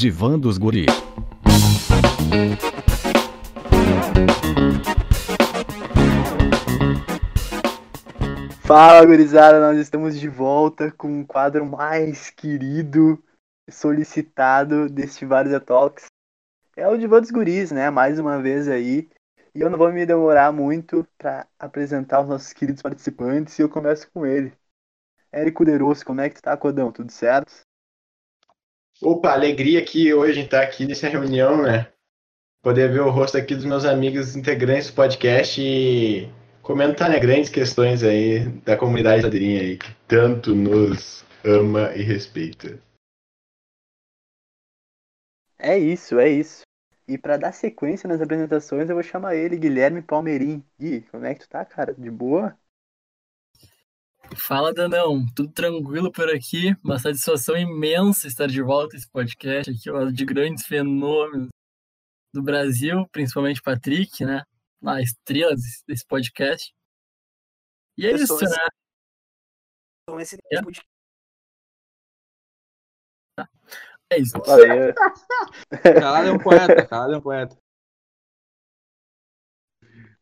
Divã dos Guris. Fala, gurizada, nós estamos de volta com o quadro mais querido, solicitado deste Vários Talks. É o Divã dos Guris, né? Mais uma vez aí. E eu não vou me demorar muito para apresentar os nossos queridos participantes e eu começo com ele. Érico Derosso, como é que tu tá, Codão? Tudo certo? Opa, alegria que hoje gente tá aqui nessa reunião, né? Poder ver o rosto aqui dos meus amigos integrantes do podcast e comentar né, grandes questões aí da comunidade ladrinha aí, que tanto nos ama e respeita. É isso, é isso. E para dar sequência nas apresentações, eu vou chamar ele, Guilherme Palmeirim. Gui, como é que tu tá, cara? De boa? Fala, Danão. Tudo tranquilo por aqui. Uma satisfação imensa estar de volta esse podcast aqui, ó, de grandes fenômenos do Brasil, principalmente Patrick, né? A estrela desse podcast. E é isso, né? Então, esse É. tipo de É isso. Valeu. Calado é um poeta, calado é um poeta.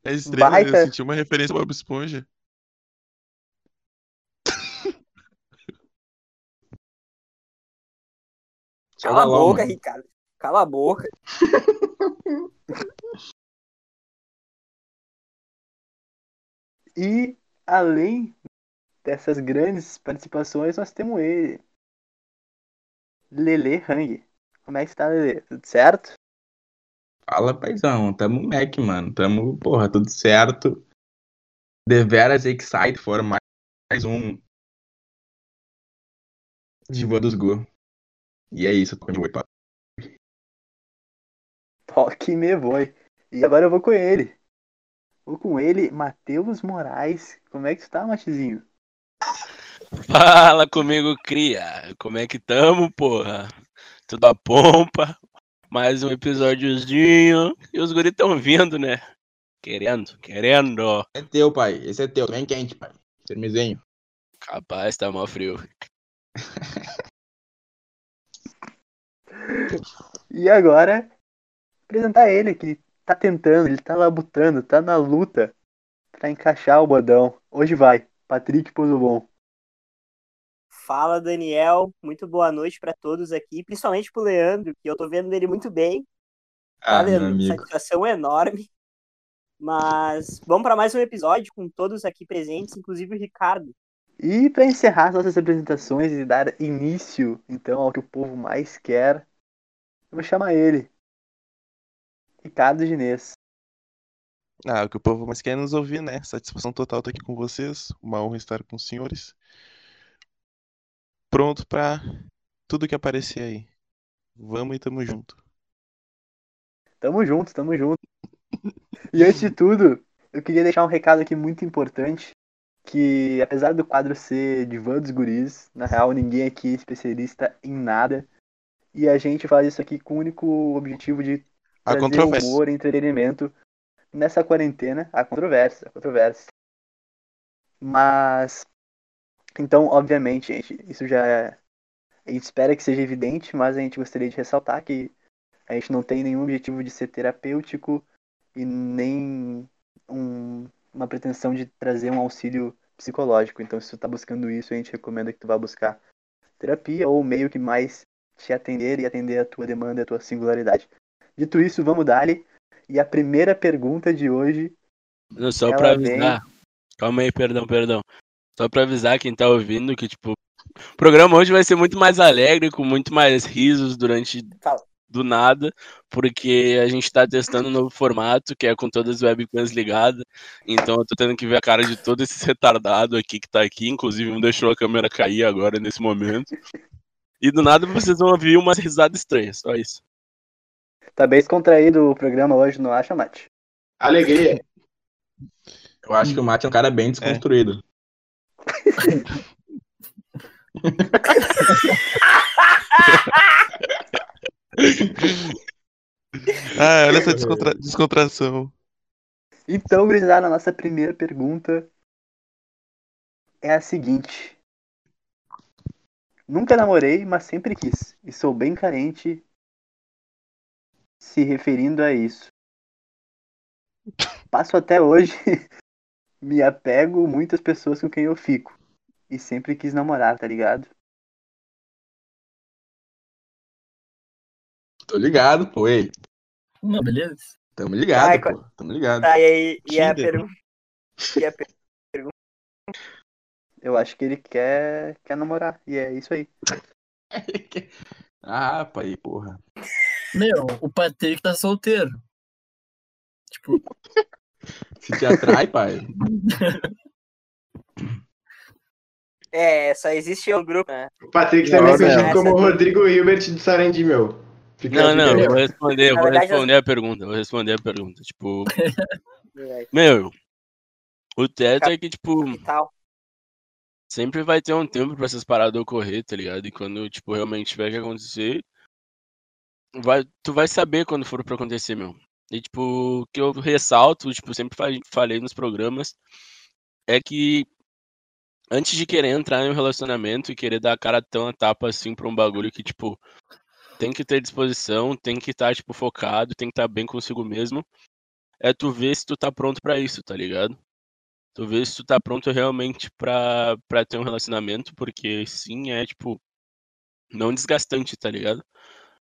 É estrela, Baita. eu senti uma referência ao Bob Esponja. Cala a boca, mano. Ricardo. Cala a boca. E além dessas grandes participações, nós temos ele. Lele Hang. Como é que está, Lele? Tudo certo? Fala, paizão. Tamo Mac, mano. Tamo, porra, tudo certo. Deveras excited for mais, mais um Diva dos Go. E é isso, de oi, papo. Toque me voe. E agora eu vou com ele. Vou com ele, Matheus Moraes. Como é que tu tá, Matizinho? Fala comigo, cria. Como é que tamo, porra? Tudo a pompa. Mais um episódiozinho. E os guris tão vindo, né? Querendo, querendo. É teu, pai. Esse é teu. Bem quente, pai. Firmezinho. Capaz, tá mal frio. E agora, apresentar ele, que tá tentando, ele tá labutando, tá na luta pra encaixar o bodão. Hoje vai, Patrick Pozobon. Fala, Daniel. Muito boa noite pra todos aqui, principalmente pro Leandro, que eu tô vendo ele muito bem. Tá, Ah, meu Leandro? amigo. Satisfação enorme. Mas vamos pra mais um episódio com todos aqui presentes, inclusive o Ricardo. E para encerrar as nossas apresentações e dar início, então, ao que o povo mais quer, eu vou chamar ele. Ricardo Ginês. Ah, o que o povo mais quer é nos ouvir, né? Satisfação total estar aqui com vocês. Uma honra estar com os senhores. Pronto pra tudo que aparecer aí. Vamos e tamo junto. Tamo junto, tamo junto. E antes de tudo, eu queria deixar um recado aqui muito importante, que apesar do quadro ser divã dos guris, na real ninguém aqui é especialista em nada, e a gente faz isso aqui com o único objetivo de A trazer humor e entretenimento nessa quarentena, a controvérsia, a controvérsia. Mas, então, obviamente, gente, isso já é, a gente espera que seja evidente, mas a gente gostaria de ressaltar que a gente não tem nenhum objetivo de ser terapêutico e nem um- uma pretensão de trazer um auxílio psicológico. Então, se tu tá buscando isso, a gente recomenda que tu vá buscar terapia ou meio que mais te atender e atender a tua demanda e a tua singularidade. Dito isso, vamos dar-lhe. E a primeira pergunta de hoje, Não, Só pra vem- avisar. Calma aí, perdão, perdão. Só pra avisar quem tá ouvindo que, tipo, o programa hoje vai ser muito mais alegre, com muito mais risos durante Fala. do nada, porque a gente tá testando um novo formato, que é com todas as webcams ligadas. Então eu tô tendo que ver a cara de todo esse retardado aqui que tá aqui, inclusive um deixou a câmera cair agora nesse momento. E do nada vocês vão ouvir umas risadas estranhas, só isso. tá bem descontraído o programa hoje, não acha, Mate? Alegria. Eu acho que o Mate é um cara bem desconstruído. Ah, olha essa descontra- descontração. Então, gurizada, a nossa primeira pergunta é a seguinte. Nunca namorei, mas sempre quis. E sou bem carente se referindo a isso. Passo até hoje, me apego muitas pessoas com quem eu fico. E sempre quis namorar, tá ligado? Tô ligado, pô, ei. Não, beleza? Tamo ligado, Ai, pô. Tamo ligado. Tá, e aí, e a pergunta. E a per- Eu acho que ele quer, quer namorar. E é isso aí. ah, pai, porra. Meu, o Patrick tá solteiro. Tipo, Se te atrai, pai. É, só existe um grupo, né? O Patrick também Não, conhecido não. como o Rodrigo Hilbert do Sarandi, meu. Fica- Não, não, eu vou responder, eu vou verdade, responder a pergunta, vou responder a pergunta. Tipo, meu, o teto é que, tipo, E tal. Sempre vai ter um tempo pra essas paradas ocorrer, tá ligado? E quando, tipo, realmente tiver que acontecer, vai, tu vai saber quando for pra acontecer, meu. E, tipo, o que eu ressalto, tipo, sempre fa- falei nos programas, é que antes de querer entrar em um relacionamento e querer dar a cara tão a tapa assim pra um bagulho que, tipo, tem que ter disposição, tem que estar, tipo, focado, tem que estar bem consigo mesmo, é tu ver se tu tá pronto pra isso, tá ligado? Tu vê se tu tá pronto realmente pra, pra ter um relacionamento, porque sim, é tipo, não desgastante, tá ligado?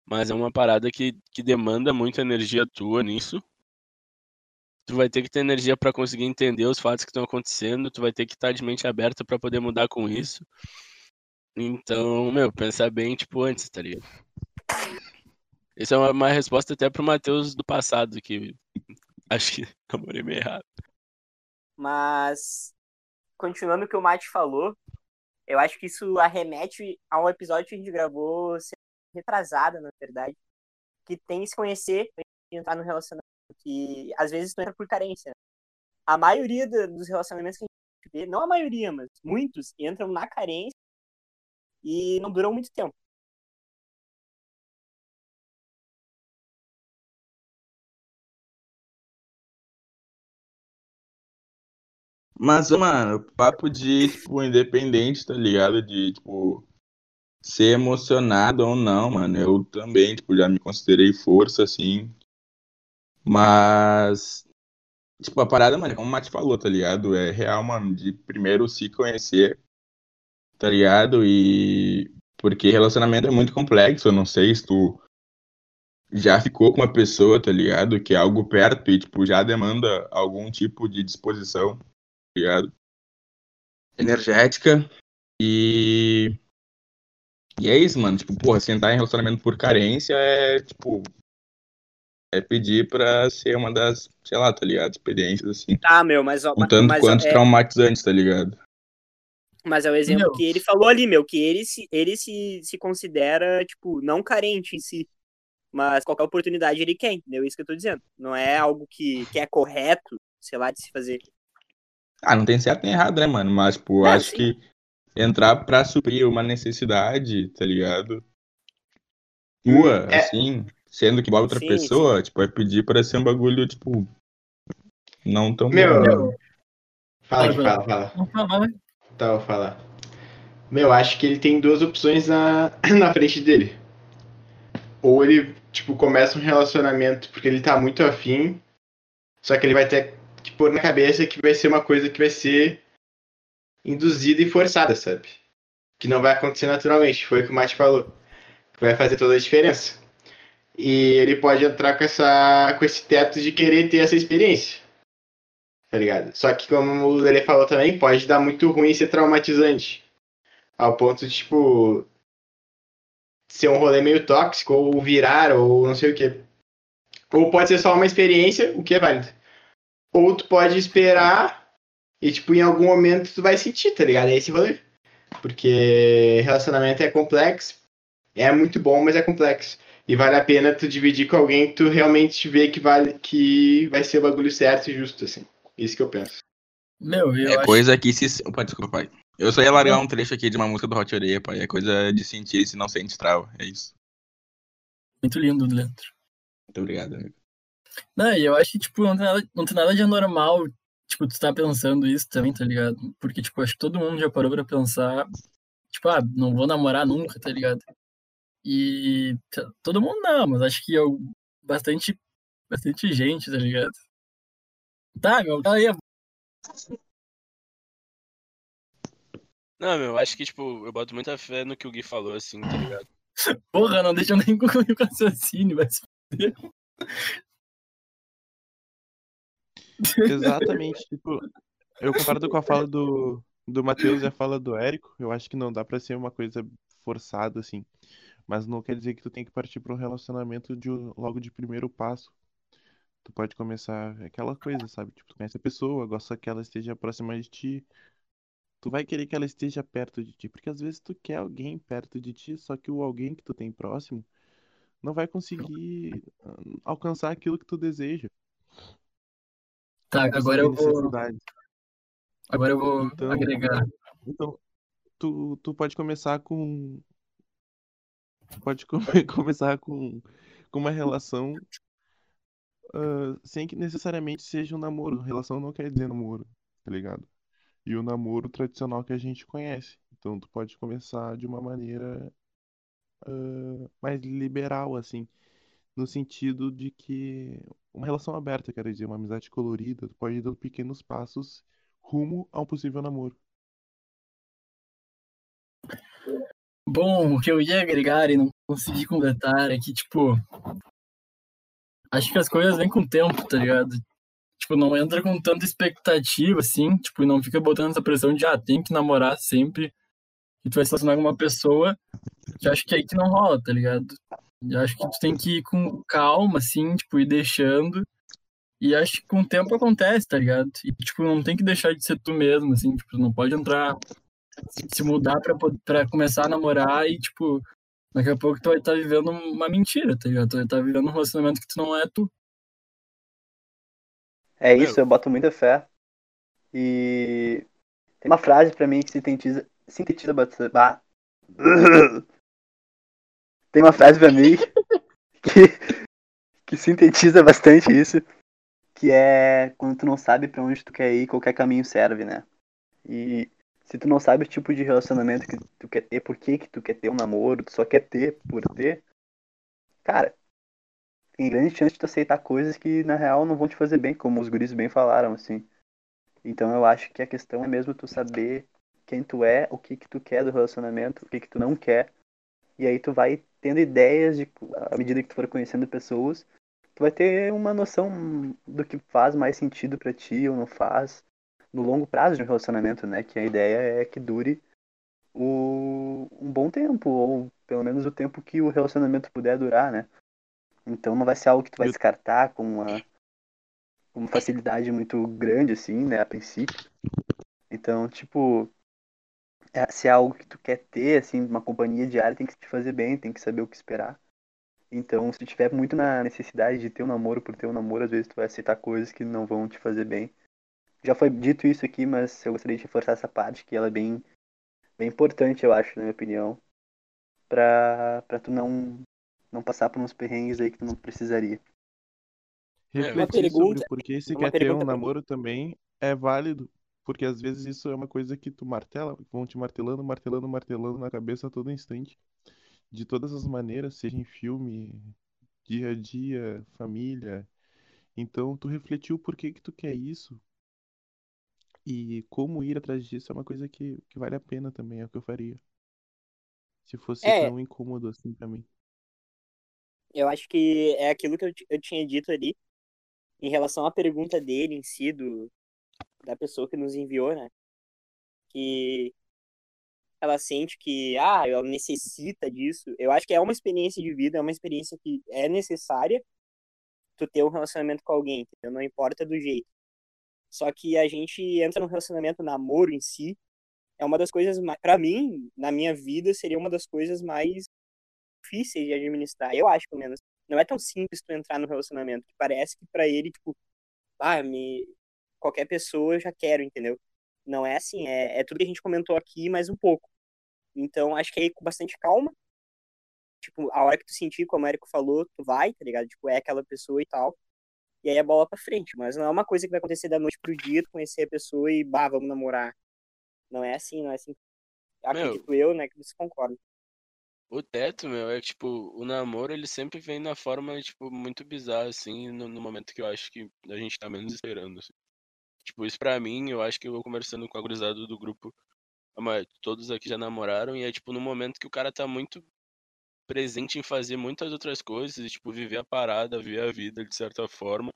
Mas é uma parada que, que demanda muita energia tua nisso. Tu vai ter que ter energia pra conseguir entender os fatos que estão acontecendo, tu vai ter que estar de mente aberta pra poder mudar com isso. Então, meu, pensar bem, tipo, antes, tá ligado? Isso é uma, uma resposta até pro Matheus do passado, que acho que namorei meio errado. Mas, continuando o que o Mate falou, eu acho que isso arremete a um episódio que a gente gravou retrasada, na verdade, que tem que se conhecer e entrar no relacionamento. Que às vezes tu entra por carência. né? A maioria dos relacionamentos que a gente vê, não a maioria, mas muitos, entram na carência e não duram muito tempo. Mas, mano, papo de, tipo, independente, tá ligado? De, tipo, ser emocionado ou não, mano. Eu também, tipo, já me considerei força, assim. Mas, tipo, a parada, mano, como o Mate falou, tá ligado? É real, mano, de primeiro se conhecer, tá ligado? E. Porque relacionamento é muito complexo, eu não sei se tu já ficou com uma pessoa, tá ligado? Que é algo perto e, tipo, já demanda algum tipo de disposição ligado? Energética. E. E é isso, mano. Tipo, porra, sentar em relacionamento por carência é, tipo. É pedir pra ser uma das, sei lá, tá ligado? Experiências, assim. Tá, meu, mas, ó, Um tanto mas, quanto é, traumatizantes, tá ligado? mas é o exemplo Meu. que ele falou ali, meu, que ele se, ele se, se considera, tipo, não carente em si. Mas qualquer oportunidade ele quer, entendeu? Isso que eu tô dizendo. Não é algo que, que é correto, sei lá, de se fazer. Ah, não tem certo nem errado, né, mano? Mas, tipo, É, acho sim. que entrar pra suprir uma necessidade, tá ligado? Tua, É. assim, sendo que uma outra Sim, pessoa, tipo, é pedir pra ser um bagulho, tipo. Não tão Meu, bom. né? Meu. Fala aqui, fala, fala. vamos falar, né? Tá, vou falar. Meu, acho que ele tem duas opções na, na frente dele. Ou ele, tipo, começa um relacionamento porque ele tá muito afim, só que ele vai ter pôr na cabeça que vai ser uma coisa que vai ser induzida e forçada, sabe? Que não vai acontecer naturalmente, foi o que o Mate falou. Que vai fazer toda a diferença. E ele pode entrar com, essa, com esse teto de querer ter essa experiência. Tá ligado? Só que, como o Lele falou também, pode dar muito ruim e ser traumatizante. Ao ponto de, tipo, ser um rolê meio tóxico, ou virar, ou não sei o que. Ou pode ser só uma experiência, o que é válido. Ou tu pode esperar e, tipo, em algum momento tu vai sentir, tá ligado? É esse rolê. Porque relacionamento é complexo, é muito bom, mas é complexo. E vale a pena tu dividir com alguém que tu realmente vê que, vale, que vai ser o bagulho certo e justo, assim. Isso que eu penso. Meu, eu É acho coisa que se. Opa, desculpa, pai. Eu só ia largar um trecho aqui de uma música do Hot Oreia, pai. É coisa de sentir se não sente trava. É isso. muito lindo, Leandro. Muito obrigado, amigo. Não, e eu acho que, tipo, não tem nada, não tem nada de anormal, tipo, tu tá pensando isso também, tá ligado? Porque, tipo, acho que todo mundo já parou pra pensar, tipo, ah, não vou namorar nunca, tá ligado? E todo mundo não, mas acho que eu, bastante, bastante gente, tá ligado? Tá, meu, aí é Não, meu, acho que, tipo, eu boto muita fé no que o Gui falou, assim, tá ligado? Porra, não deixa eu nem concluir o raciocínio, vai se fuder. Exatamente, tipo, eu concordo com a fala do, do Matheus e a fala do Érico. Eu acho que não dá pra ser uma coisa forçada, assim. Mas não quer dizer que tu tem que partir para um relacionamento de, logo de primeiro passo. Tu pode começar aquela coisa, sabe? Tipo, tu conhece a pessoa, gosta que ela esteja próxima de ti. Tu vai querer que ela esteja perto de ti, porque às vezes tu quer alguém perto de ti, só que o alguém que tu tem próximo não vai conseguir ah, alcançar aquilo que tu deseja. Tá, agora eu vou, agora eu vou Então- agregar. Então, tu, tu pode começar com. tu Pode come- começar com, com uma relação ah, sem que necessariamente seja um namoro. Relação não quer dizer namoro, tá ligado? E o namoro tradicional que a gente conhece. Então, tu pode começar de uma maneira ah, mais liberal, assim. No sentido de que uma relação aberta, quero dizer, uma amizade colorida, pode ir dando pequenos passos rumo a um possível namoro. Bom, o que eu ia agregar e não consegui completar é que, tipo, acho que as coisas vêm com o tempo, tá ligado? Tipo, não entra com tanta expectativa, assim, tipo, não fica botando essa pressão de, ah, tem que namorar sempre, e tu vai se relacionar com uma pessoa, que acho que é aí que não rola, tá ligado? Eu acho que tu tem que ir com calma, assim, tipo, ir deixando, e acho que com o tempo acontece, tá ligado? E, tipo, não tem que deixar de ser tu mesmo, assim, tipo, não pode entrar se- mudar pra, pra começar a namorar e, tipo, daqui a pouco tu vai estar vivendo uma mentira, tá ligado? Tu vai estar vivendo um relacionamento que tu não é tu. É isso, eu boto muita fé. E tem uma frase pra mim que sintetiza, sintetiza bah. Tem uma frase pra mim que, que sintetiza bastante isso, que é quando tu não sabe pra onde tu quer ir, qualquer caminho serve, né? E se tu não sabe o tipo de relacionamento que tu quer ter, por que que tu quer ter um namoro, tu só quer ter por ter, cara, tem grande chance de tu aceitar coisas que na real não vão te fazer bem, como os guris bem falaram, assim. Então eu acho que a questão é mesmo tu saber quem tu é, o que que tu quer do relacionamento, o que que tu não quer. E aí tu vai tendo ideias de à medida que tu for conhecendo pessoas, tu vai ter uma noção do que faz mais sentido pra ti ou não faz no longo prazo de um relacionamento, né? Que a ideia é que dure o, um bom tempo, ou pelo menos o tempo que o relacionamento puder durar, né? Então não vai ser algo que tu vai descartar com uma, com uma facilidade muito grande, assim, né, a princípio. Então, tipo, é- se é algo que tu quer ter, assim, uma companhia diária, tem que te fazer bem, tem que saber o que esperar. Então, se tu tiver muito na necessidade de ter um namoro por ter um namoro, às vezes tu vai aceitar coisas que não vão te fazer bem. Já foi dito isso aqui, mas eu gostaria de reforçar essa parte, que ela é bem, bem importante, eu acho, na minha opinião, pra, pra tu não, não passar por uns perrengues aí que tu não precisaria. Refletir pergunta- sobre por que se quer ter um namoro também é válido, porque às vezes isso é uma coisa que tu martela, vão te martelando, martelando, martelando na cabeça a todo instante, de todas as maneiras, seja em filme, dia a dia, família. Então, tu refletiu por que que tu quer isso e como ir atrás disso é uma coisa que, que vale a pena também, é o que eu faria. Se fosse É. tão incômodo assim pra mim. Eu acho que é aquilo que eu, eu tinha dito ali, em relação à pergunta dele em si, do, da pessoa que nos enviou, né? Que ela sente que, ah, ela necessita disso. Eu acho que é uma experiência de vida, é uma experiência que é necessária tu ter um relacionamento com alguém, entendeu? Não importa do jeito. Só que a gente entra num relacionamento, namoro em si, é uma das coisas, pra mim, na minha vida, seria uma das coisas mais difíceis de administrar. Eu acho, pelo menos. Não é tão simples tu entrar no relacionamento, parece que pra ele, tipo, ah, me... qualquer pessoa eu já quero, entendeu? Não é assim, é, é tudo que a gente comentou aqui, mais um pouco. Então, acho que aí com bastante calma, tipo, a hora que tu sentir, como o Érico falou, tu vai, tá ligado? Tipo, é aquela pessoa e tal. E aí é bola pra frente, mas não é uma coisa que vai acontecer da noite pro dia, tu conhecer a pessoa e, bah, vamos namorar. Não é assim, não é assim. Acredito eu, né, que você concorda. O teto, meu, é tipo, o namoro, ele sempre vem na forma, tipo, muito bizarra, assim, no, no momento que eu acho que a gente tá menos esperando, assim. Tipo, isso pra mim, eu acho que eu conversando com a gurizada do grupo, mas todos aqui já namoraram, e é, tipo, no momento que o cara tá muito presente em fazer muitas outras coisas, e, tipo, viver a parada, viver a vida, de certa forma.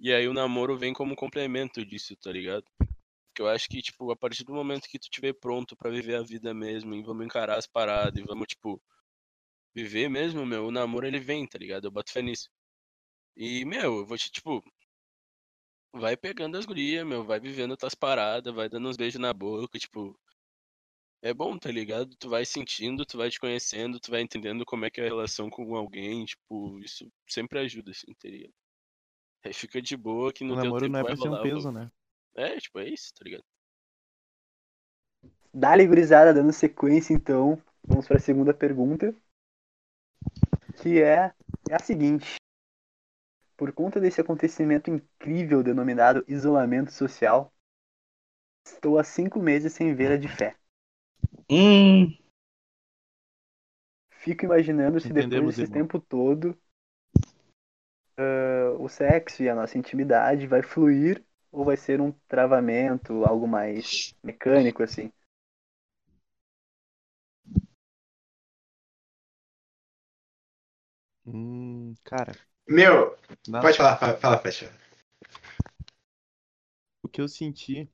E aí o namoro vem como complemento disso, tá ligado? Porque eu acho que, tipo, a partir do momento que tu estiver pronto pra viver a vida mesmo, e vamos encarar as paradas, e vamos, tipo, viver mesmo, meu, o namoro ele vem, tá ligado? Eu boto fé nisso. E, meu, eu vou te, tipo, vai pegando as gurias, meu, vai vivendo tuas paradas, vai dando uns beijos na boca, tipo. É bom, tá ligado? Tu vai sentindo, tu vai te conhecendo, tu vai entendendo como é que é a relação com alguém, tipo, isso sempre ajuda, assim, tá ligado? Aí fica de boa que no O teu namoro tempo não é pra ser um peso, vou- né? É, tipo, é isso, tá ligado? Dali, gurizada, dando sequência, então, vamos para a segunda pergunta, que é, é a seguinte. Por conta desse acontecimento incrível denominado isolamento social, estou há cinco meses sem ver a de fé. Hum, Fico imaginando se depois Entendemos, desse irmão. tempo todo ah, o sexo e a nossa intimidade vai fluir ou vai ser um travamento, algo mais mecânico assim. Hum, cara, Meu, na- pode falar, fala, fala, fecha. o que eu senti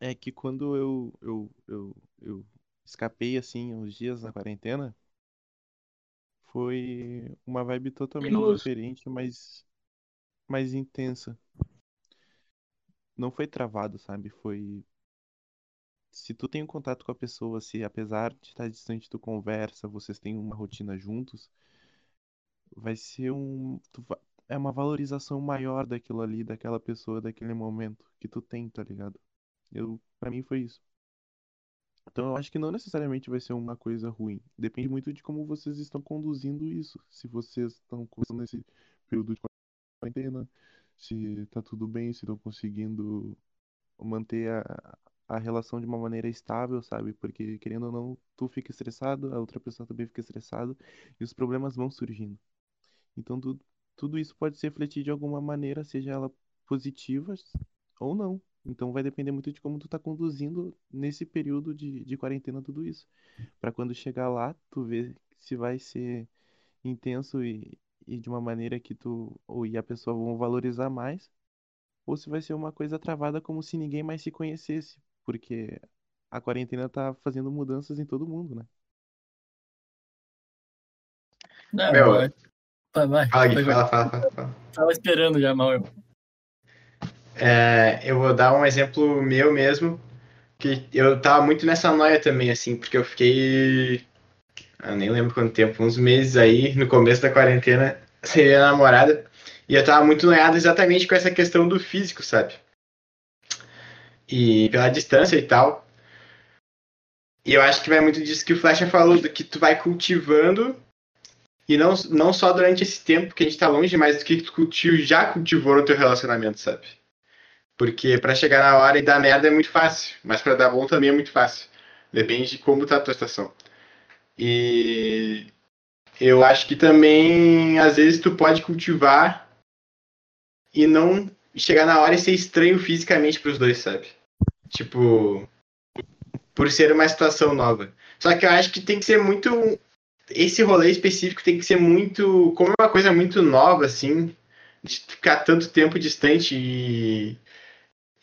é que quando eu, eu, eu, eu escapei assim uns dias na quarentena, foi uma vibe totalmente diferente, mas mais intensa. Não foi travado, sabe? Foi. Se tu tem um contato com a pessoa, se apesar de estar distante tu conversa, vocês têm uma rotina juntos, vai ser um. É uma valorização maior daquilo ali, daquela pessoa, daquele momento que tu tem, tá ligado? Eu, pra mim foi isso. Então eu acho que não necessariamente vai ser uma coisa ruim. Depende muito de como vocês estão conduzindo isso. Se vocês estão conduzindo nesse período de quarentena, se tá tudo bem, se estão conseguindo manter a, a relação de uma maneira estável, sabe? Porque querendo ou não, tu fica estressado, a outra pessoa também fica estressada e os problemas vão surgindo. Então tudo, tudo isso pode se refletir de alguma maneira, seja ela positiva ou não. Então vai depender muito de como tu tá conduzindo nesse período de, de quarentena tudo isso. Pra quando chegar lá, tu ver se vai ser intenso e, e de uma maneira que tu ou e a pessoa vão valorizar mais, ou se vai ser uma coisa travada como se ninguém mais se conhecesse, porque a quarentena tá fazendo mudanças em todo mundo, né? Não, Meu, vai. Vai, vai. Fala, Vai, fala, fala, fala, fala. Tava esperando já, mal. É, eu vou dar um exemplo meu mesmo, que eu tava muito nessa noia também, assim, porque eu fiquei. Eu nem lembro quanto tempo, uns meses aí, no começo da quarentena, sem ver a namorada. E eu tava muito noiado exatamente com essa questão do físico, sabe? E pela distância e tal. E eu acho que vai muito disso que o Flecha falou, do que tu vai cultivando. E não, não só durante esse tempo que a gente tá longe, mas do que tu cultiv, já cultivou no teu relacionamento, sabe? Porque pra chegar na hora e dar merda é muito fácil, mas pra dar bom também é muito fácil. Depende de como tá a tua situação. E eu acho que também, às vezes, tu pode cultivar e não chegar na hora e ser estranho fisicamente pros dois, sabe? Tipo, por ser uma situação nova. Só que eu acho que tem que ser muito. Esse rolê específico tem que ser muito. Como é uma coisa muito nova, assim, de ficar tanto tempo distante e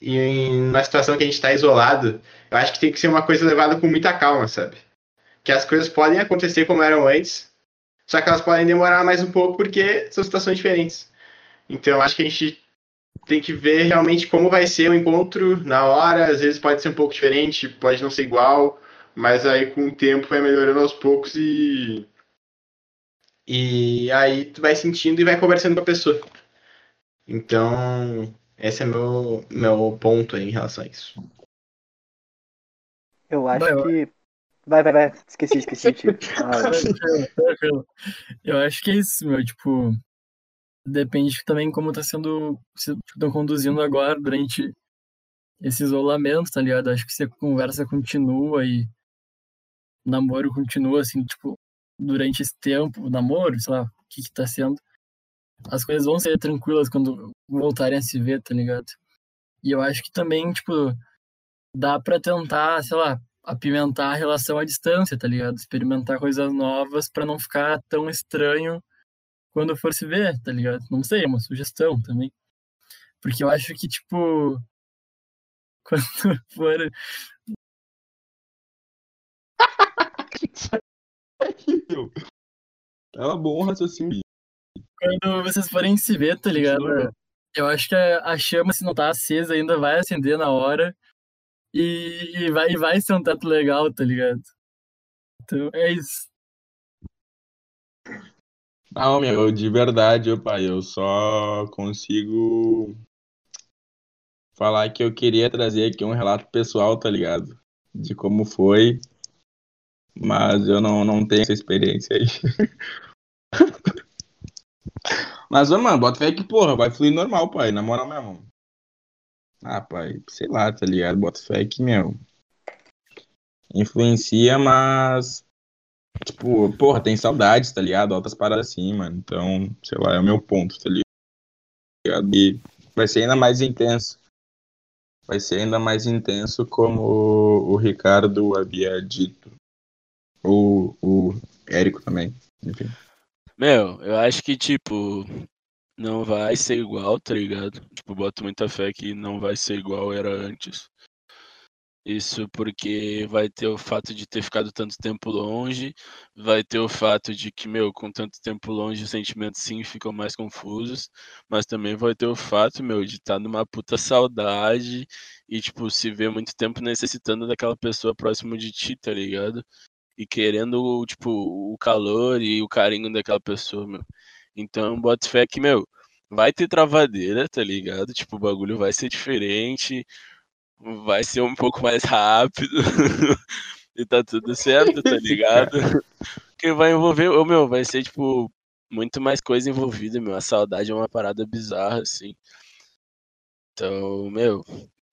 e uma situação que a gente está isolado, eu acho que tem que ser uma coisa levada com muita calma, sabe? Que as coisas podem acontecer como eram antes, só que elas podem demorar mais um pouco porque são situações diferentes. Então eu acho que a gente tem que ver realmente como vai ser o encontro na hora, às vezes pode ser um pouco diferente, pode não ser igual, mas aí com o tempo vai melhorando aos poucos e e aí tu vai sentindo e vai conversando com a pessoa. Então, esse é meu, meu ponto aí em relação a isso. Eu acho Vai, que. Vai, vai, vai. Esqueci, esqueci. Tio. Ah. Eu acho que é isso, meu. Tipo, depende também como tá sendo. Se estão conduzindo agora durante esse isolamento, tá ligado? Acho que se a conversa continua e o namoro continua assim, tipo, durante esse tempo, o namoro, sei lá, o que que tá sendo, as coisas vão ser tranquilas quando voltarem a se ver, tá ligado? E eu acho que também, tipo, dá pra tentar, sei lá, apimentar a relação à distância, tá ligado? Experimentar coisas novas pra não ficar tão estranho quando for se ver, tá ligado? Não sei, é uma sugestão também. Porque eu acho que, tipo, quando for. Ela bom raciocínio. Quando vocês forem se ver, tá ligado? Eu acho que a, chama, se não tá acesa ainda, vai acender na hora. E, e vai, vai ser um teto legal, tá ligado? Então, é isso. Não, meu, de verdade, ô pai, eu só consigo falar que eu queria trazer aqui um relato pessoal, tá ligado? De como foi, mas eu não, não tenho essa experiência aí. mas, mano, bota fé que, porra, vai fluir normal, pai, na moral mesmo. Ah, pai, sei lá, tá ligado? Bota fé que, meu, influencia, mas Tipo, porra, tem saudades, tá ligado? Altas paradas assim, mano. Então, sei lá, é o meu ponto, tá ligado? E vai ser ainda mais intenso. Vai ser ainda mais intenso como o Ricardo havia dito. O, Érico também, enfim. Meu, eu acho que, tipo, não vai ser igual, tá ligado? Tipo, boto muita fé que não vai ser igual era antes. Isso porque vai ter o fato de ter ficado tanto tempo longe, vai ter o fato de que, meu, com tanto tempo longe os sentimentos sim ficam mais confusos, mas também vai ter o fato, meu, de estar tá numa puta saudade e, tipo, se ver muito tempo necessitando daquela pessoa próximo de ti, tá ligado? E querendo, tipo, o calor e o carinho daquela pessoa, meu. Então, bota fé que, meu, vai ter travadeira, tá ligado? Tipo, o bagulho vai ser diferente vai ser um pouco mais rápido e tá tudo certo, tá ligado? Porque vai envolver, ô meu, vai ser tipo muito mais coisa envolvida, meu. A saudade é uma parada bizarra, assim. Então, meu,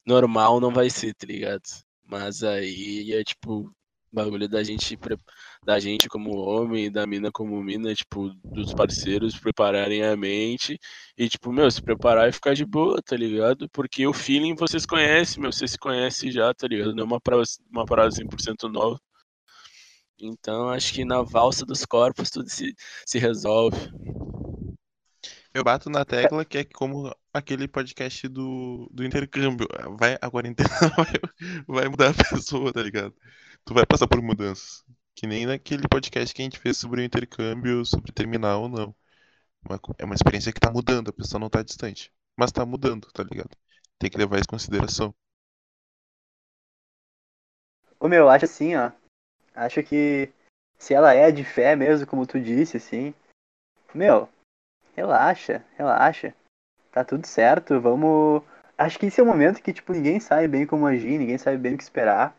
normal não vai ser, tá ligado? Mas aí é tipo bagulho da gente da gente como homem da mina como mina, tipo, dos parceiros prepararem a mente e, tipo, meu, se preparar e ficar de boa, tá ligado? Porque o feeling vocês conhecem, meu, vocês se conhecem já, tá ligado? Não é uma parada, uma parada 100% nova. Então, acho que na valsa dos corpos tudo se, se resolve. Eu bato na tecla que é como aquele podcast do, do intercâmbio. Vai, a quarentena vai, vai mudar a pessoa, tá ligado? Tu vai passar por mudanças. Que nem naquele podcast que a gente fez sobre o intercâmbio, sobre terminar ou não. É uma experiência que tá mudando, a pessoa não tá distante. Mas tá mudando, tá ligado? Tem que levar isso em consideração. Ô meu, acho assim, ó. Acho que se ela é de fé mesmo, como tu disse, assim. Meu, relaxa, relaxa. Tá tudo certo, vamos. Acho que esse é o momento que, tipo, ninguém sabe bem como agir, ninguém sabe bem o que esperar.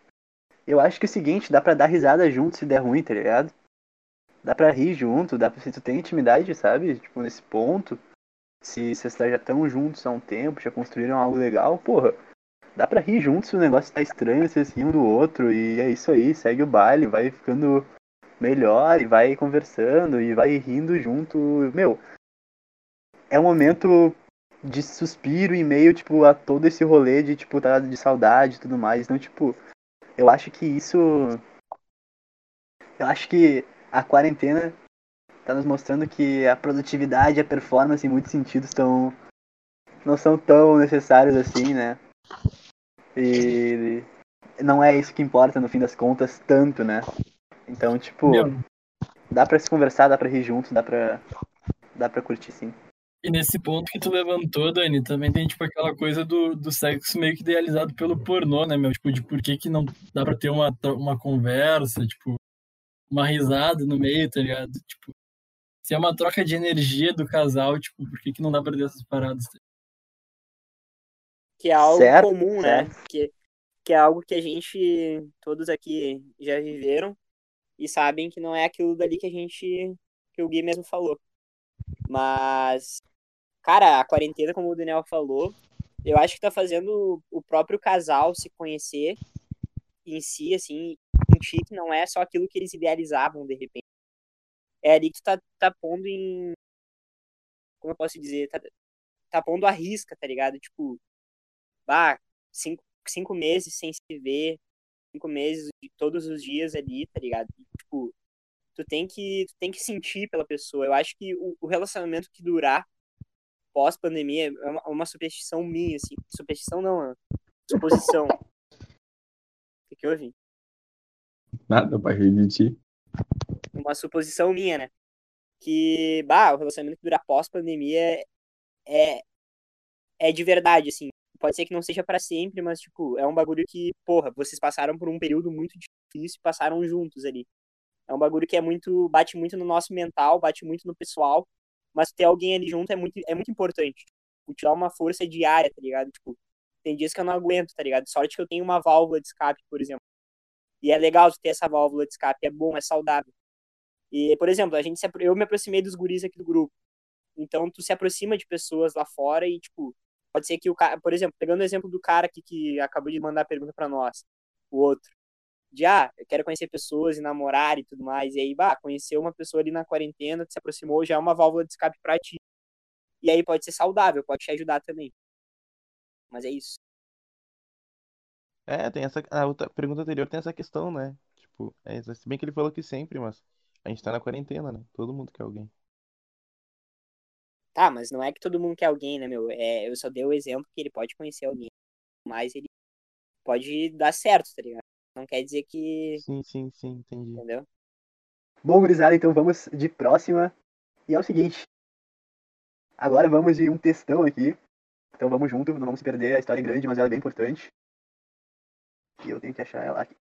Eu acho que é o seguinte, dá pra dar risada junto se der ruim, tá ligado? Dá pra rir junto, dá pra se tu tem intimidade, sabe? Tipo, nesse ponto. Se vocês já estão juntos há um tempo, já construíram algo legal, porra. Dá pra rir junto se o negócio tá estranho, vocês riam um do outro, e é isso aí, segue o baile, vai ficando melhor, e vai conversando, e vai rindo junto. Meu, é um momento de suspiro e meio, tipo, a todo esse rolê de, tipo, tá de saudade e tudo mais. Então, tipo, eu acho que isso. Eu acho que a quarentena está nos mostrando que a produtividade e a performance, em muitos sentidos, estão. não são tão necessários assim, né? E não é isso que importa no fim das contas, tanto, né? Então, tipo, Meu. dá pra se conversar, dá pra rir junto, dá pra. dá pra curtir sim. E nesse ponto que tu levantou, Dani, também tem, tipo, aquela coisa do, do sexo meio que idealizado pelo pornô, né, meu? Tipo, de por que que não dá pra ter uma, uma conversa, tipo, uma risada no meio, tá ligado? Tipo, se é uma troca de energia do casal, tipo, por que que não dá pra ter essas paradas? Que é algo Certo, comum, né? Que, que é algo que a gente, todos aqui já viveram e sabem que não é aquilo dali que a gente, que o Gui mesmo falou. Mas, cara, a quarentena, como o Daniel falou, eu acho que tá fazendo o próprio casal se conhecer em si, assim, garantir que não é só aquilo que eles idealizavam de repente. É ali que tá, tá pondo em. Como eu posso dizer? Tá, tá pondo a risca, tá ligado? Tipo, bah, cinco, cinco meses sem se ver, cinco meses todos os dias ali, tá ligado? Tipo, tu tem que tu tem que sentir pela pessoa. Eu acho que o, o relacionamento que durar pós pandemia é uma, uma, superstição minha, assim. Superstição não, é suposição. o que, que houve? Nada pra ti. Uma suposição minha, né? Que, bah, o relacionamento que durar pós pandemia é, é de verdade, assim. Pode ser que não seja para sempre, mas, tipo, é um bagulho que, porra, vocês passaram por um período muito difícil e passaram juntos ali. É um bagulho que é muito. bate muito no nosso mental, bate muito no pessoal. Mas ter alguém ali junto é muito, é muito importante. Tipo, dar uma força diária, tá ligado? Tipo, tem dias que eu não aguento, tá ligado? Sorte que eu tenho uma válvula de escape, por exemplo. E é legal ter essa válvula de escape, é bom, é saudável. E, por exemplo, a gente se, eu me aproximei dos guris aqui do grupo. Então, tu se aproxima de pessoas lá fora e, tipo, pode ser que o cara, por exemplo, pegando o exemplo do cara aqui que acabou de mandar a pergunta para nós, o outro de ah, eu quero conhecer pessoas e namorar e tudo mais. E aí, bah, conheceu uma pessoa ali na quarentena, se aproximou, já é uma válvula de escape pra ti. E aí pode ser saudável, pode te ajudar também. Mas é isso. É, tem essa. A outra pergunta anterior tem essa questão, né? Tipo, é, se bem que ele falou que sempre, mas a gente tá na quarentena, né? Todo mundo quer alguém. Tá, mas não é que todo mundo quer alguém, né, meu? É, eu só dei o exemplo que ele pode conhecer alguém, mas ele pode dar certo, tá ligado? Não quer dizer que. Sim, sim, sim, entendi. Entendeu? Bom, gurizada, então vamos de próxima. E é o seguinte. Agora vamos de um textão aqui. Então vamos junto, não vamos se perder. A história é grande, mas ela é bem importante. E eu tenho que achar ela aqui.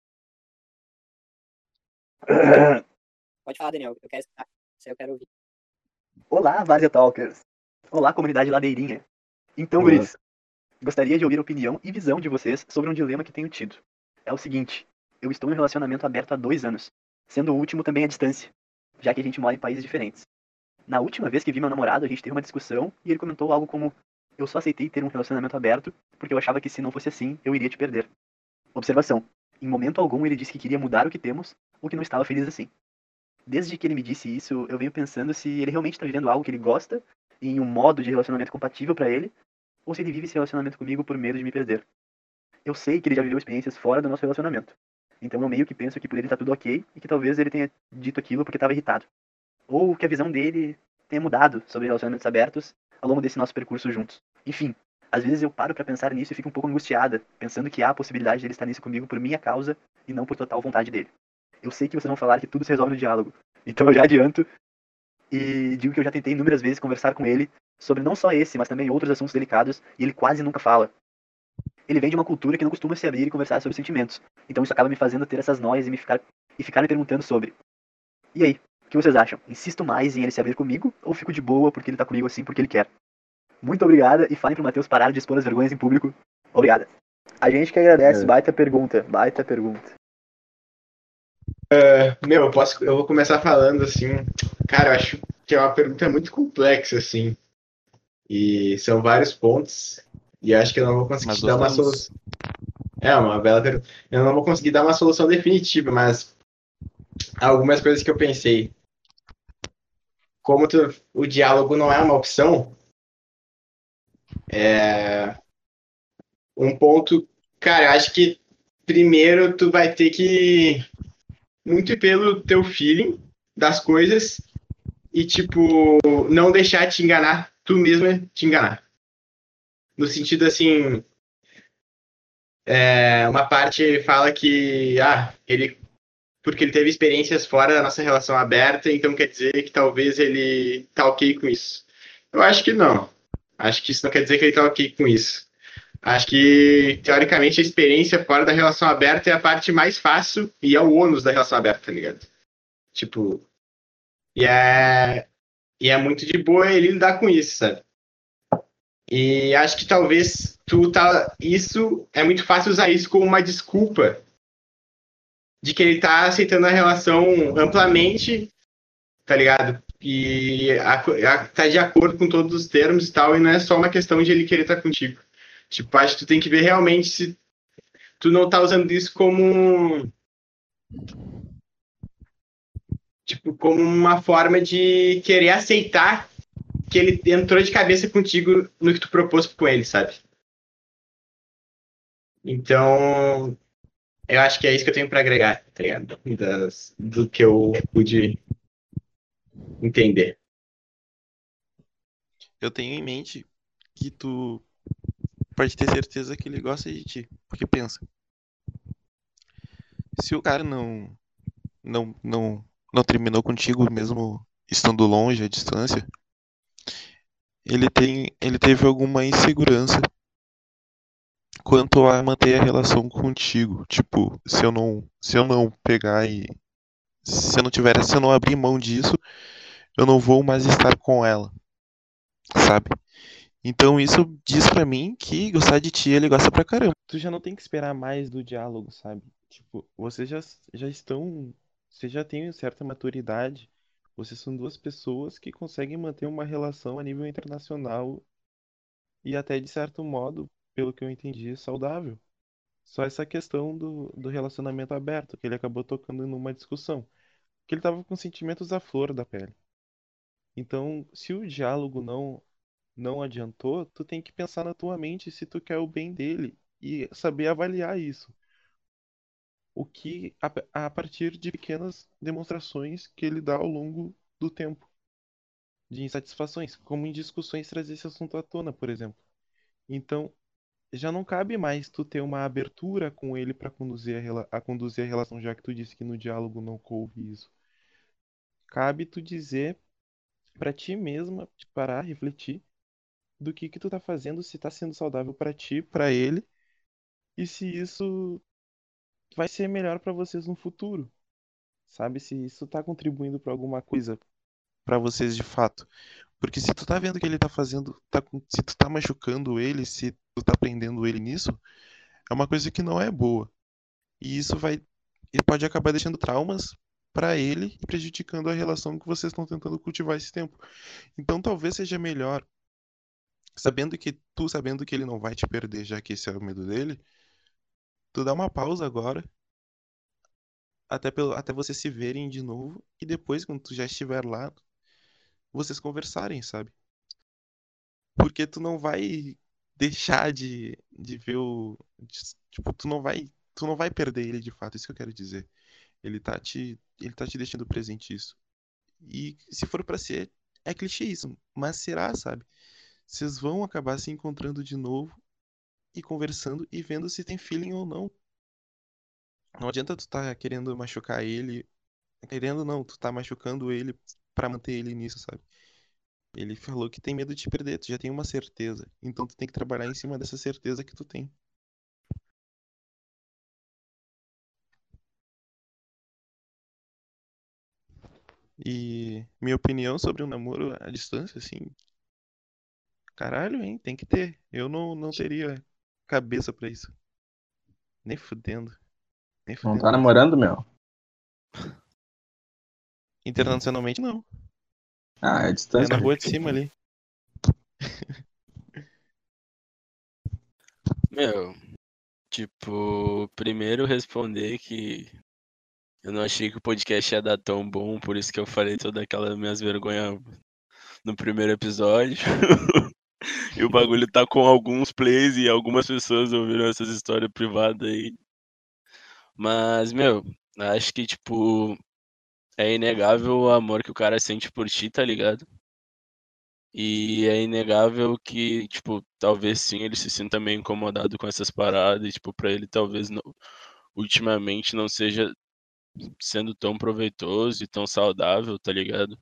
Pode falar, Daniel. Eu quero escutar. Isso aí eu quero ouvir. Olá, Várzea Talkers. Olá, comunidade ladeirinha. Então, Olá. guris, gostaria de ouvir a opinião e visão de vocês sobre um dilema que tenho tido é o seguinte: eu estou em um relacionamento aberto há dois anos, sendo o último também à distância, já que a gente mora em países diferentes. Na última vez que vi meu namorado, a gente teve uma discussão e ele comentou algo como: Eu só aceitei ter um relacionamento aberto porque eu achava que se não fosse assim, eu iria te perder. Observação: em momento algum ele disse que queria mudar o que temos ou que não estava feliz assim. Desde que ele me disse isso, eu venho pensando se ele realmente está vivendo algo que ele gosta em um modo de relacionamento compatível para ele, ou se ele vive esse relacionamento comigo por medo de me perder eu sei que ele já viveu experiências fora do nosso relacionamento. Então eu meio que penso que por ele tá tudo ok e que talvez ele tenha dito aquilo porque estava irritado. Ou que a visão dele tenha mudado sobre relacionamentos abertos ao longo desse nosso percurso juntos. Enfim, às vezes eu paro para pensar nisso e fico um pouco angustiada, pensando que há a possibilidade dele estar nisso comigo por minha causa e não por total vontade dele. Eu sei que vocês vão falar que tudo se resolve no diálogo, então eu já adianto e digo que eu já tentei inúmeras vezes conversar com ele sobre não só esse, mas também outros assuntos delicados e ele quase nunca fala ele vem de uma cultura que não costuma se abrir e conversar sobre sentimentos. Então isso acaba me fazendo ter essas noias e me ficar, e ficar me perguntando sobre. E aí, o que vocês acham? Insisto mais em ele se abrir comigo ou fico de boa porque ele tá comigo assim porque ele quer? Muito obrigada e falem pro Matheus parar de expor as vergonhas em público. Obrigada. A gente que agradece, É. baita pergunta, baita pergunta. Meu, eu, posso, eu vou começar falando assim. Cara, eu acho que é uma pergunta muito complexa, assim. E são vários pontos. E acho que eu não vou conseguir Mas dar uma solução. É, uma bela pergunta. Eu não vou conseguir dar uma solução definitiva, mas algumas coisas que eu pensei. Como tu- o diálogo não é uma opção, é um ponto. Cara, eu acho que primeiro tu vai ter que muito pelo teu feeling das coisas e, tipo, não deixar te enganar, tu mesma te enganar. No sentido assim, é, uma parte fala que, ah, ele, porque ele teve experiências fora da nossa relação aberta, então quer dizer que talvez ele tá ok com isso. Eu acho que não. Acho que isso não quer dizer que ele tá ok com isso. Acho que, teoricamente, a experiência fora da relação aberta é a parte mais fácil e é o ônus da relação aberta, tá ligado? Tipo, e é, e é muito de boa ele lidar com isso, sabe? E acho que talvez tu tá. Isso é muito fácil usar isso como uma desculpa de que ele tá aceitando a relação amplamente, tá ligado? E a, a, tá de acordo com todos os termos e tal, e não é só uma questão de ele querer estar contigo. Tipo, acho que tu tem que ver realmente se tu não tá usando isso como Tipo, como uma forma de querer aceitar que ele entrou de cabeça contigo no que tu propôs com ele, sabe? Então, eu acho que é isso que eu tenho pra agregar, tá ligado? Das, do que eu pude entender. Eu tenho em mente que tu pode ter certeza que ele gosta de ti. Porque pensa, se o cara não não não não terminou contigo mesmo estando longe à distância, ele tem ele teve alguma insegurança quanto a manter a relação contigo. Tipo, se eu não se eu não pegar e se eu não tiver, se eu não abrir mão disso, eu não vou mais estar com ela. Sabe? Então isso diz pra mim que gostar de ti ele gosta pra caramba. Tu já não tem que esperar mais do diálogo, sabe? Tipo, vocês já, já estão. Vocês já têm certa maturidade. Vocês são duas pessoas que conseguem manter uma relação a nível internacional e até de certo modo, pelo que eu entendi, saudável. Só essa questão do, do relacionamento aberto, que ele acabou tocando numa discussão. Que ele tava com sentimentos à flor da pele. Então, se o diálogo não não adiantou, tu tem que pensar na tua mente se tu quer o bem dele e saber avaliar isso. O que a, a partir de pequenas demonstrações que ele dá ao longo do tempo de insatisfações, como em discussões trazer esse assunto à tona, por exemplo. Então, já não cabe mais tu ter uma abertura com ele para conduzir a, a conduzir a relação, já que tu disse que no diálogo não coube isso. Cabe tu dizer pra ti mesma, te parar, refletir do que que tu tá fazendo, se tá sendo saudável pra ti, pra ele, e se isso vai ser melhor pra vocês no futuro. Sabe? Se isso tá contribuindo pra alguma coisa pra vocês de fato. Porque se tu tá vendo que ele tá fazendo, tá, se tu tá machucando ele, se tu tá prendendo ele nisso, é uma coisa que não é boa. E isso vai, ele pode acabar deixando traumas pra ele e prejudicando a relação que vocês estão tentando cultivar esse tempo. Então talvez seja melhor, sabendo que tu sabendo que ele não vai te perder, já que esse é o medo dele, tu dá uma pausa agora, até pelo, até vocês se verem de novo e depois quando tu já estiver lá, vocês conversarem, sabe? Porque tu não vai deixar de, de ver o. de- tipo, tu não vai. Tu não vai perder ele de fato, isso que eu quero dizer. Ele tá te. Ele tá te deixando presente isso. E se for pra ser, é clichê isso, mas será, sabe? Vocês vão acabar se encontrando de novo e conversando e vendo se tem feeling ou não. Não adianta tu tá querendo machucar ele. Querendo não, tu tá machucando ele pra manter ele nisso, sabe? Ele falou que tem medo de te perder, tu já tem uma certeza. Então tu tem que trabalhar em cima dessa certeza que tu tem. E minha opinião sobre um namoro à distância, assim, caralho, hein? Tem que ter. Eu não, não teria cabeça pra isso. Nem fudendo. Nem Não fudendo. tá namorando, meu? Internacionalmente, não. Ah, é É distância. na rua de cima ali. Meu, tipo, primeiro responder que eu não achei que o podcast ia dar tão bom, por isso que eu falei toda aquela minhas vergonhas no primeiro episódio. E o bagulho tá com alguns plays e algumas pessoas ouviram essas histórias privadas aí. Mas, meu, acho que, tipo, é inegável o amor que o cara sente por ti, tá ligado? E é inegável que, tipo, talvez sim ele se sinta meio incomodado com essas paradas, e, tipo, pra ele talvez não, ultimamente não seja sendo tão proveitoso e tão saudável, tá ligado?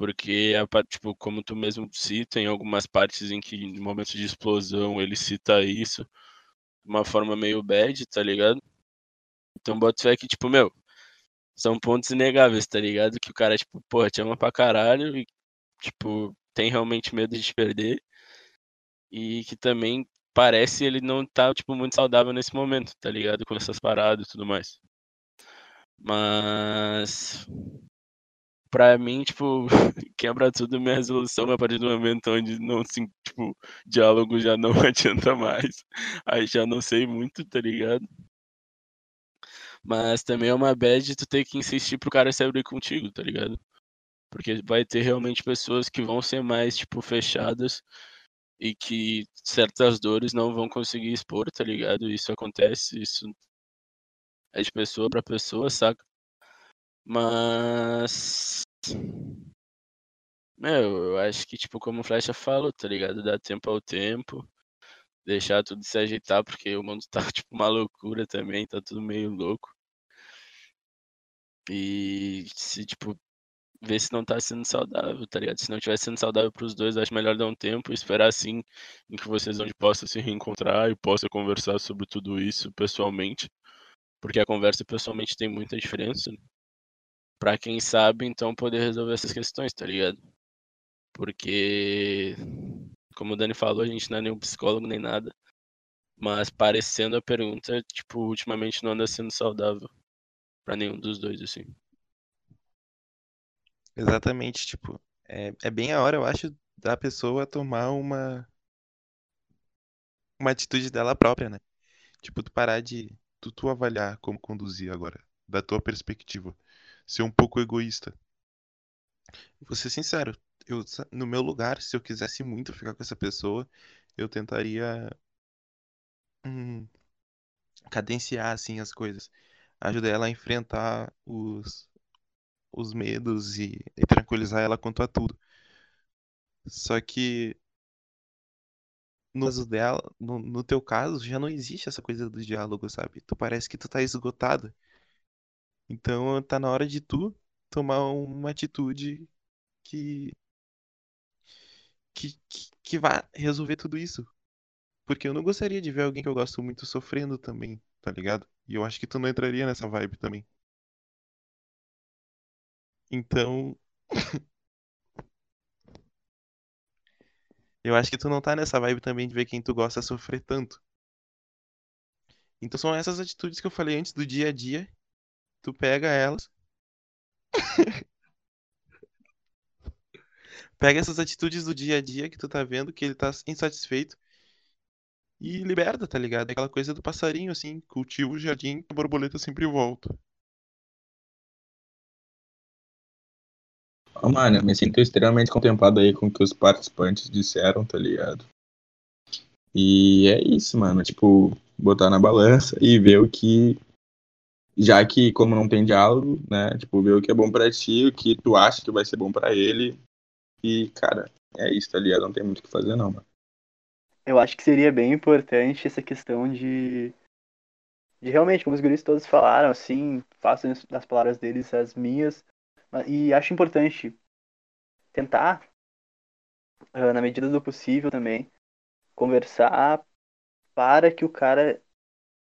Porque, tipo, como tu mesmo cita, em algumas partes em que, em momentos de explosão, ele cita isso de uma forma meio bad, tá ligado? Então, bota fé que, tipo, meu, são pontos inegáveis, tá ligado? Que o cara, tipo, porra, te ama pra caralho e, tipo, tem realmente medo de te perder. E que também parece ele não tá, tipo, muito saudável nesse momento, tá ligado? Com essas paradas e tudo mais. Mas. Pra mim, tipo, quebra tudo minha resolução a partir do momento onde não se, tipo, diálogo já não adianta mais. Aí já não sei muito, tá ligado? Mas também é uma bad tu ter que insistir pro cara se abrir contigo, tá ligado? Porque vai ter realmente pessoas que vão ser mais, tipo, fechadas e que certas dores não vão conseguir expor, tá ligado? Isso acontece, isso é de pessoa pra pessoa, saca? Mas. Meu, eu acho que, tipo, como o Flecha falou, tá ligado? Dá tempo ao tempo, deixar tudo se ajeitar, porque o mundo tá, tipo, uma loucura também, tá tudo meio louco. E se, tipo, ver se não tá sendo saudável, tá ligado? Se não estiver sendo saudável pros dois, acho melhor dar um tempo e esperar assim em que vocês onde possam se reencontrar e possa conversar sobre tudo isso pessoalmente. Porque a conversa pessoalmente tem muita diferença. Né? Pra quem sabe, então, poder resolver essas questões, tá ligado? Porque, como o Dani falou, a gente não é nenhum psicólogo nem nada. Mas parecendo a pergunta, tipo, ultimamente não anda sendo saudável para nenhum dos dois, assim. Exatamente, tipo, é, é bem a hora, eu acho, da pessoa tomar uma uma atitude dela própria, né? Tipo, tu parar de tu, tu avaliar como conduzir agora, da tua perspectiva, ser um pouco egoísta. Vou ser sincero, eu no meu lugar, se eu quisesse muito ficar com essa pessoa, eu tentaria hum, cadenciar assim as coisas, ajudar ela a enfrentar os os medos e, e tranquilizar ela quanto a tudo. Só que no caso dela, no, no teu caso, já não existe essa coisa do diálogo, sabe? Tu parece que tu tá esgotado. Então tá na hora de tu tomar uma atitude que que, que, vá resolver tudo isso. Porque eu não gostaria de ver alguém que eu gosto muito sofrendo também, tá ligado? E eu acho que tu não entraria nessa vibe também. Então, eu acho que tu não tá nessa vibe também de ver quem tu gosta sofrer tanto. Então são essas atitudes que eu falei antes do dia a dia. Tu pega elas. Pega essas atitudes do dia a dia que tu tá vendo que ele tá insatisfeito e liberta, tá ligado? Aquela coisa do passarinho, assim, cultiva o jardim, a borboleta sempre volta. Oh, mano, eu me sinto extremamente contemplado aí com o que os participantes disseram, tá ligado? E é isso, mano. Tipo, botar na balança e ver o que. Já que, como não tem diálogo, né? Tipo, ver o que é bom pra ti, o que tu acha que vai ser bom pra ele. E, cara, é isso, tá ligado? Não tem muito o que fazer, não, mano. Eu acho que seria bem importante essa questão de. De realmente, como os guris todos falaram, assim, faço das palavras deles as minhas, e acho importante tentar, ah, na medida do possível também, conversar para que o cara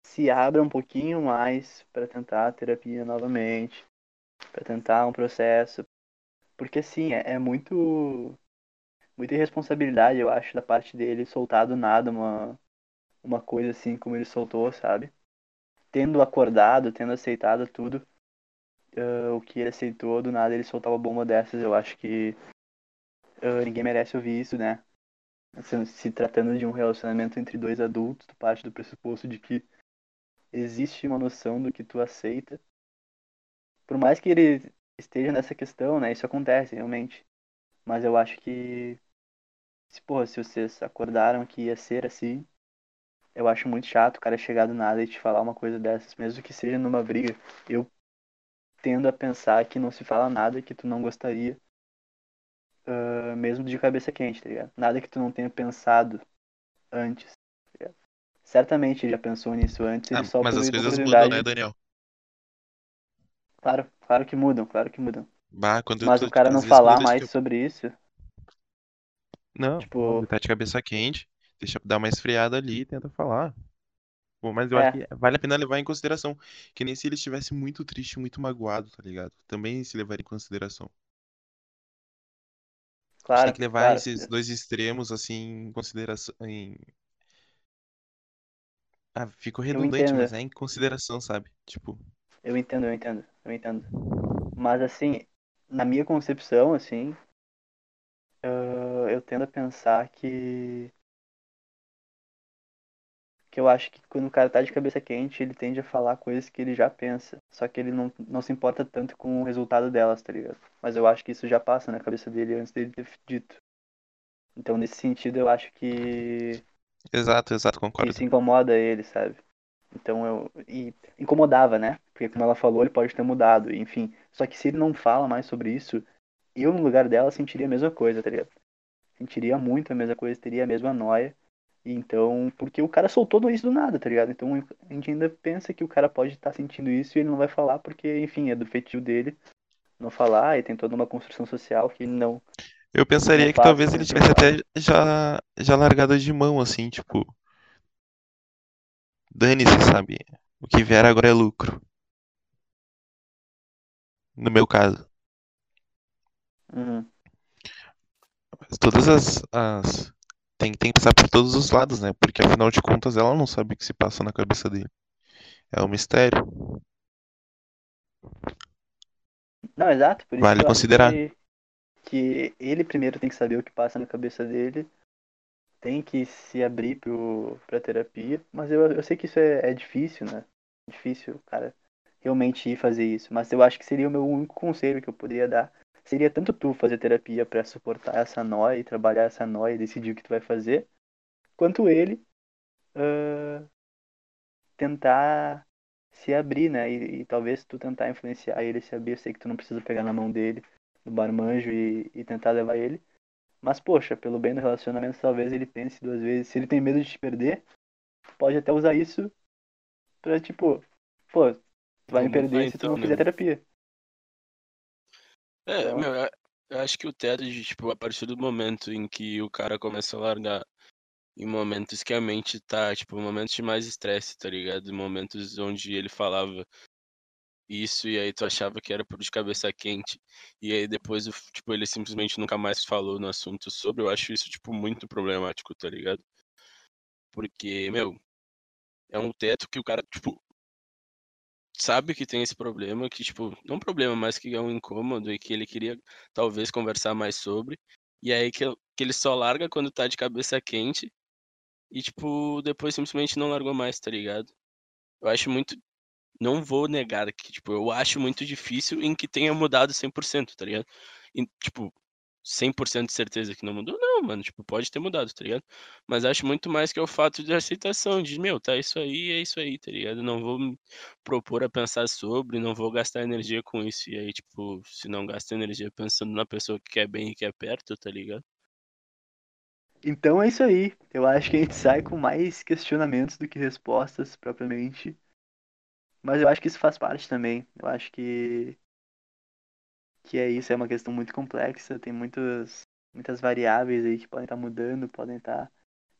se abra um pouquinho mais para tentar a terapia novamente, para tentar um processo. Porque assim, é, é muito muita irresponsabilidade, eu acho, da parte dele soltar do nada uma, uma coisa assim como ele soltou, sabe? Tendo acordado, tendo aceitado tudo, uh, o que ele aceitou, do nada ele soltava bomba dessas. Eu acho que uh, ninguém merece ouvir isso, né? Se, se, tratando de um relacionamento entre dois adultos, tu parte do pressuposto de que existe uma noção do que tu aceita. Por mais que ele esteja nessa questão, né? Isso acontece realmente. Mas eu acho que se, porra, se vocês acordaram que ia ser assim, eu acho muito chato o cara chegar do nada e te falar uma coisa dessas, mesmo que seja numa briga. Eu tendo a pensar que não se fala nada que tu não gostaria, uh, mesmo de cabeça quente, tá ligado? Nada que tu não tenha pensado antes. Certamente ele já pensou nisso antes. Ah, só mas as coisas mudam, né, Daniel? Claro, claro que mudam, claro que mudam. Bah, quando mas tu, o cara não falar mais eu... sobre isso. Não, tipo, tá de cabeça quente, deixa dar uma esfriada ali e tenta falar. Bom, mas eu é. acho que vale a pena levar em consideração. Que nem se ele estivesse muito triste, muito magoado, tá ligado? Também se levar em consideração. Claro, tem que levar claro. esses dois extremos, assim, em consideração. Em... Ah, ficou redundante, mas é em consideração, sabe? Tipo. Eu entendo, eu entendo, eu entendo. Mas assim, na minha concepção, assim, uh, eu tendo a pensar que Porque eu acho que quando o cara tá de cabeça quente, ele tende a falar coisas que ele já pensa. Só que ele não, não se importa tanto com o resultado delas, tá ligado? Mas eu acho que isso já passa na cabeça dele antes dele ter dito. Então, nesse sentido, eu acho que Exato, exato, concordo. isso incomoda ele, sabe? Então eu. E incomodava, né? Porque como ela falou, ele pode ter mudado, enfim. Só que se ele não fala mais sobre isso, eu no lugar dela sentiria a mesma coisa, tá ligado? Sentiria muito a mesma coisa, teria a mesma noia. E Então, porque o cara soltou isso do nada, tá ligado? Então a gente ainda pensa que o cara pode estar sentindo isso e ele não vai falar porque, enfim, é do feitio dele não falar e tem toda uma construção social que ele não. Eu pensaria que talvez ele tivesse até já, já largado de mão, assim, tipo. Dane-se, sabe? O que vier agora é lucro. No meu caso. Uhum. Todas as, as... Tem, tem que passar por todos os lados, né? Porque afinal de contas ela não sabe o que se passa na cabeça dele. É um mistério. Não, exato, por isso Vale considerar. que, que ele primeiro tem que saber o que passa na cabeça dele, tem que se abrir pro, pra terapia, mas eu, eu sei que isso é, é difícil, né? Difícil, o cara, realmente ir fazer isso, mas eu acho que seria o meu único conselho que eu poderia dar. Seria tanto tu fazer terapia pra suportar essa nóia e trabalhar essa nóia e decidir o que tu vai fazer, quanto ele ah, tentar se abrir, né? E, e talvez tu tentar influenciar ele se abrir. Eu sei que tu não precisa pegar na mão dele, no barmanjo, e, e tentar levar ele. Mas, poxa, pelo bem do relacionamento, talvez ele pense duas vezes. Se ele tem medo de te perder, pode até usar isso pra, tipo, pô, tu vai me perder se tu então, não né? fizer terapia. É, Então- meu, eu- eu acho que o teto, de, tipo, a partir do momento em que o cara começa a largar em momentos que a mente tá, tipo, momentos de mais estresse, tá ligado? Momentos onde ele falava isso e aí tu achava que era por de cabeça quente e aí depois, tipo, ele simplesmente nunca mais falou no assunto sobre, eu acho isso, tipo, muito problemático, tá ligado? Porque, meu, é um teto que o cara, tipo, sabe que tem esse problema, que, tipo, não um problema, mas que é um incômodo e que ele queria talvez conversar mais sobre. E aí que, que ele só larga quando tá de cabeça quente e, tipo, depois simplesmente não largou mais, tá ligado? Eu acho muito. Não vou negar que, tipo, eu acho muito difícil em que tenha mudado 100%, tá ligado? E, tipo, 100% de certeza que não mudou, não, mano, tipo, pode ter mudado, tá ligado? Mas acho muito mais que é o fato de aceitação, de, meu, tá isso aí, é isso aí, tá ligado? Não vou me propor a pensar sobre, não vou gastar energia com isso. E aí, tipo, se não gasta energia pensando na pessoa que quer bem e quer perto, tá ligado? Então é isso aí. Eu acho que a gente sai com mais questionamentos do que respostas, propriamente. Mas eu acho que isso faz parte também. Eu acho que que é isso, é uma questão muito complexa, tem muitas muitas variáveis aí que podem estar mudando, podem estar,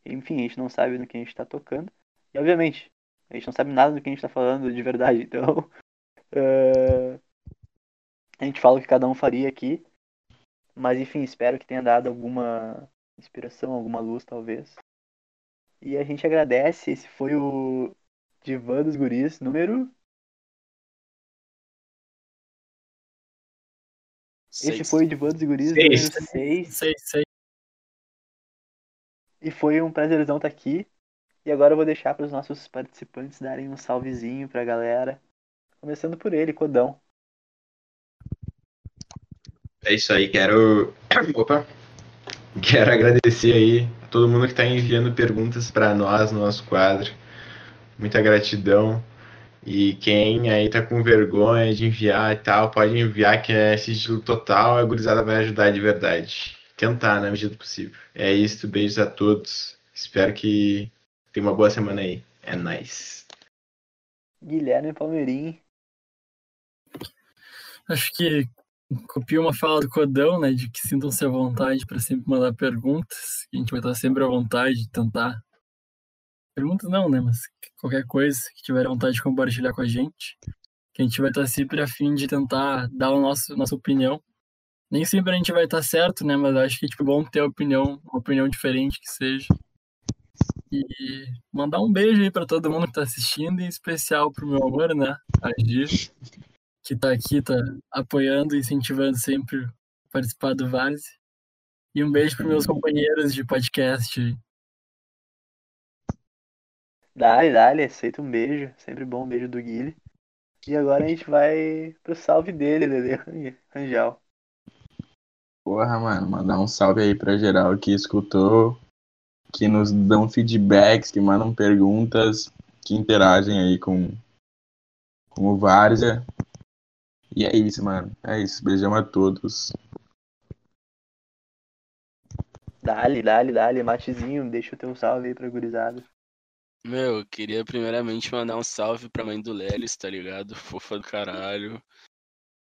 enfim, a gente não sabe no que a gente está tocando. E obviamente, a gente não sabe nada do que a gente está falando de verdade. Então, eh, a gente fala o que cada um faria aqui. Mas enfim, espero que tenha dado alguma inspiração, alguma luz talvez. E a gente agradece, esse foi o Divã dos Guris número Esse Seis. foi o Divã dos Guris Seis. número 6. Sei, sei. E foi um prazerzão estar aqui. E agora eu vou deixar para os nossos participantes darem um salvezinho pra galera. Começando por ele, Codão. É isso aí, quero. Opa! Quero agradecer aí a todo mundo que está enviando perguntas para nós no nosso quadro. Muita gratidão. E quem aí tá com vergonha de enviar e tal, pode enviar que é sigilo total, a gurizada vai ajudar de verdade. Tentar na medida do possível. É isso, beijos a todos. Espero que tenha uma boa semana aí. É nóis. Guilherme Palmeirim. Acho que copio uma fala do Codão, né? De que sintam-se à vontade para sempre mandar perguntas. que A gente vai estar sempre à vontade de tentar. Perguntas não, né? Mas qualquer coisa que tiver vontade de compartilhar com a gente. Que a gente vai estar sempre a fim de tentar dar a nossa, nossa opinião. Nem sempre a gente vai estar certo, né? Mas acho que tipo, é bom ter opinião, uma opinião diferente que seja. E mandar um beijo aí para todo mundo que tá assistindo, em especial pro meu amor, né? Agir que tá aqui, tá apoiando incentivando sempre a participar do Várzea. E um beijo para meus companheiros de podcast. Dale, dale, aceita um beijo. Sempre bom um beijo do Guilherme. E agora a gente vai pro salve dele, Lele Rangel. Porra, mano, mandar um salve aí pra geral que escutou, que nos dão feedbacks, que mandam perguntas, que interagem aí com, com o Várzea. E é isso, mano. É isso. Beijão a todos. Dale, dale, dale, Matezinho, deixa o teu salve aí pra gurizada. Meu, eu queria primeiramente mandar um salve pra mãe do Lelis, tá ligado? Fofa do caralho.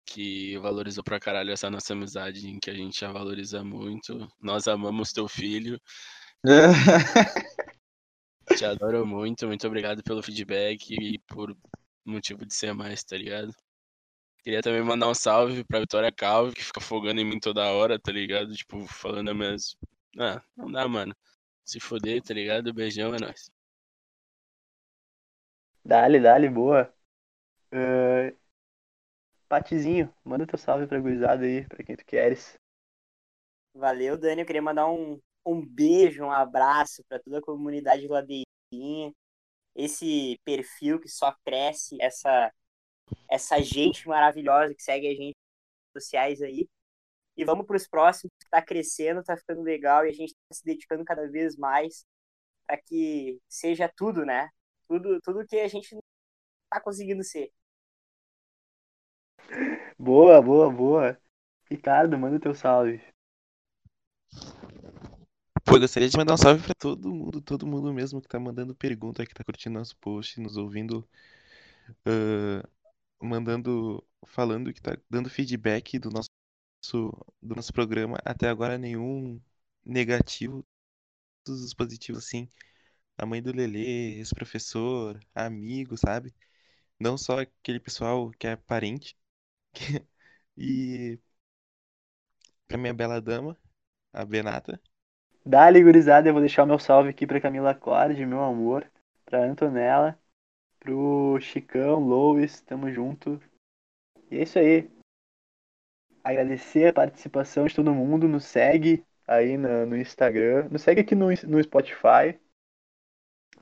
Que valorizou pra caralho essa nossa amizade, em que a gente já valoriza muito. Nós amamos teu filho. Te adoro muito. Muito obrigado pelo feedback e por motivo de ser mais, tá ligado? Queria também mandar um salve pra Vitória Calvo, que fica fogando em mim toda hora, tá ligado? Tipo, falando a mesma. Ah, não dá, mano. Se foder, tá ligado? Beijão, é nóis. Dale, dale, boa. Uh, Patizinho, manda teu salve pra gurizada aí, pra quem tu queres. Valeu, Dani. Eu queria mandar um, um beijo, um abraço para toda a comunidade ladeirinha. Esse perfil que só cresce, essa, essa gente maravilhosa que segue a gente nas sociais aí. E vamos para os próximos, que tá crescendo, tá ficando legal e a gente tá se dedicando cada vez mais para que seja tudo, né? Tudo, tudo que a gente tá conseguindo ser. Boa, boa, boa. Ricardo, manda teu salve. Pô, eu gostaria de mandar um salve pra todo mundo, todo mundo mesmo que tá mandando pergunta, que tá curtindo nosso post, nos ouvindo, uh, mandando, falando que tá dando feedback do nosso, do nosso programa. Até agora nenhum negativo, todos os positivos, assim. A mãe do Lelê, ex-professor, amigo, sabe? Não só aquele pessoal que é parente. E pra minha bela dama, a Benata. Dali, gurizada, eu vou deixar o meu salve aqui pra Camila Cord, meu amor, pra Antonella, pro Chicão, Lois, tamo junto. E é isso aí. Agradecer a participação de todo mundo, nos segue aí no, no Instagram, nos segue aqui no, no Spotify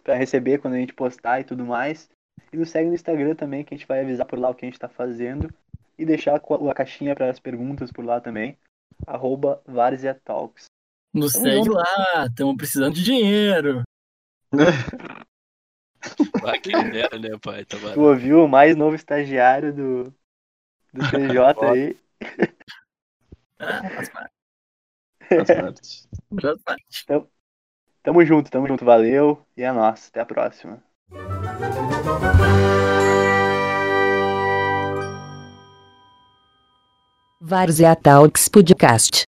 pra receber quando a gente postar e tudo mais. E nos segue no Instagram também, que a gente vai avisar por lá o que a gente tá fazendo. E deixar a caixinha para as perguntas por lá também. Arroba Várzea Talks. Nos segue lá, estamos precisando de dinheiro. Ah, que ideia, né, pai? Tá tu ouviu o mais novo estagiário do, do TJ aí? Ah, faz parte. Faz parte. Faz parte. Então, tamo junto, tamo junto. Valeu e é nóis. Até a próxima. Várzea Talks Podcast.